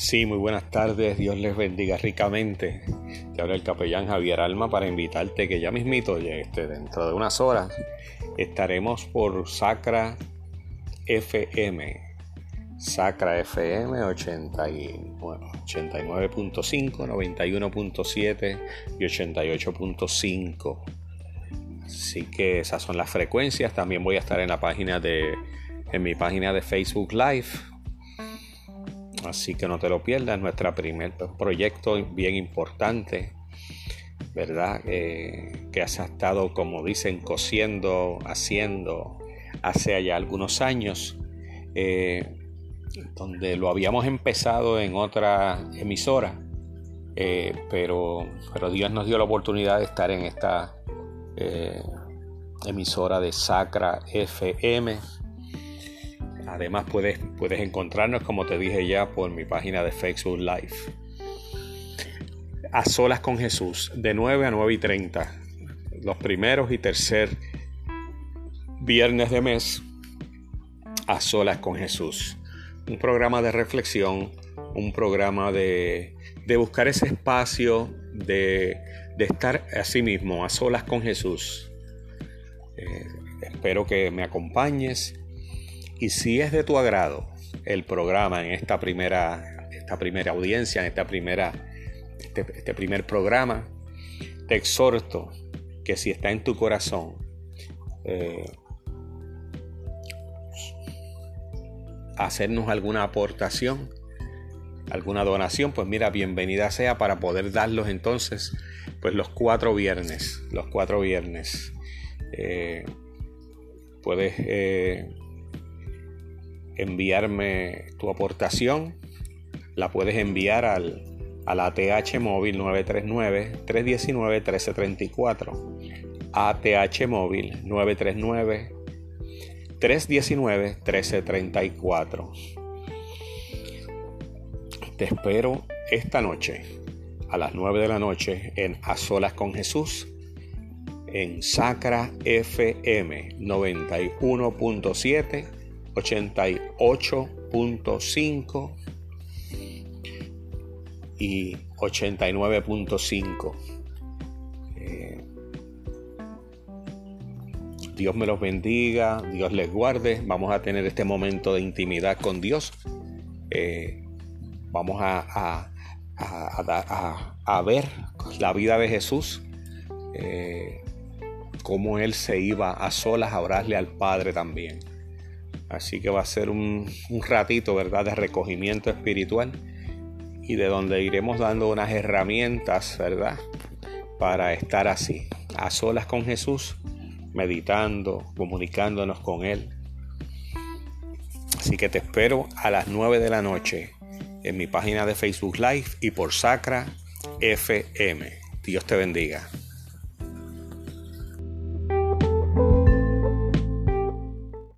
Sí, muy buenas tardes, Dios les bendiga ricamente. Te habla el capellán Javier Alma para invitarte que ya mismito, este, dentro de unas horas, estaremos por Sacra FM. Sacra FM 89.5, 91.7 y 88.5. Así que esas son las frecuencias. También voy a estar en la página de en mi página de Facebook Live Así que no te lo pierdas, nuestro primer proyecto bien importante, ¿verdad? Eh, que has estado, como dicen, cosiendo, haciendo hace ya algunos años, eh, donde lo habíamos empezado en otra emisora, eh, pero, pero Dios nos dio la oportunidad de estar en esta emisora de Sacra FM Además puedes, puedes encontrarnos, como te dije ya, por mi página de Facebook Live. A solas con Jesús, de 9 a 9 y 30. Los primeros y tercer viernes de mes, a solas con Jesús. Un programa de reflexión, un programa de, de buscar ese espacio de, de, estar a sí mismo, a solas con Jesús. Eh, espero que me acompañes y si es de tu agrado el programa en esta primera, esta primera audiencia, en esta primera, este, este primer programa, te exhorto que si está en tu corazón, eh, hacernos alguna aportación, alguna donación, pues mira, bienvenida sea para poder darlos entonces, pues los cuatro viernes, los cuatro viernes. Eh, puedes eh, enviarme tu aportación, la puedes enviar al, a la ATH móvil 939-319-1334. ATH móvil 939-319-1334. Te espero esta noche a las 9 de la noche en A Solas con Jesús en Sacra FM 91.7 88.5 y 89.5. Eh, Dios me los bendiga, Dios les guarde. Vamos a tener este momento de intimidad con Dios. Eh, vamos a, a, ver la vida de Jesús, eh, cómo Él se iba a solas a orarle al Padre también. Así que va a ser un, ratito, ¿verdad?, de recogimiento espiritual y de donde iremos dando unas herramientas, ¿verdad?, para estar así, a solas con Jesús, meditando, comunicándonos con Él. Así que te espero a las 9 de la noche en mi página de Facebook Live y por Sacra FM. Dios te bendiga.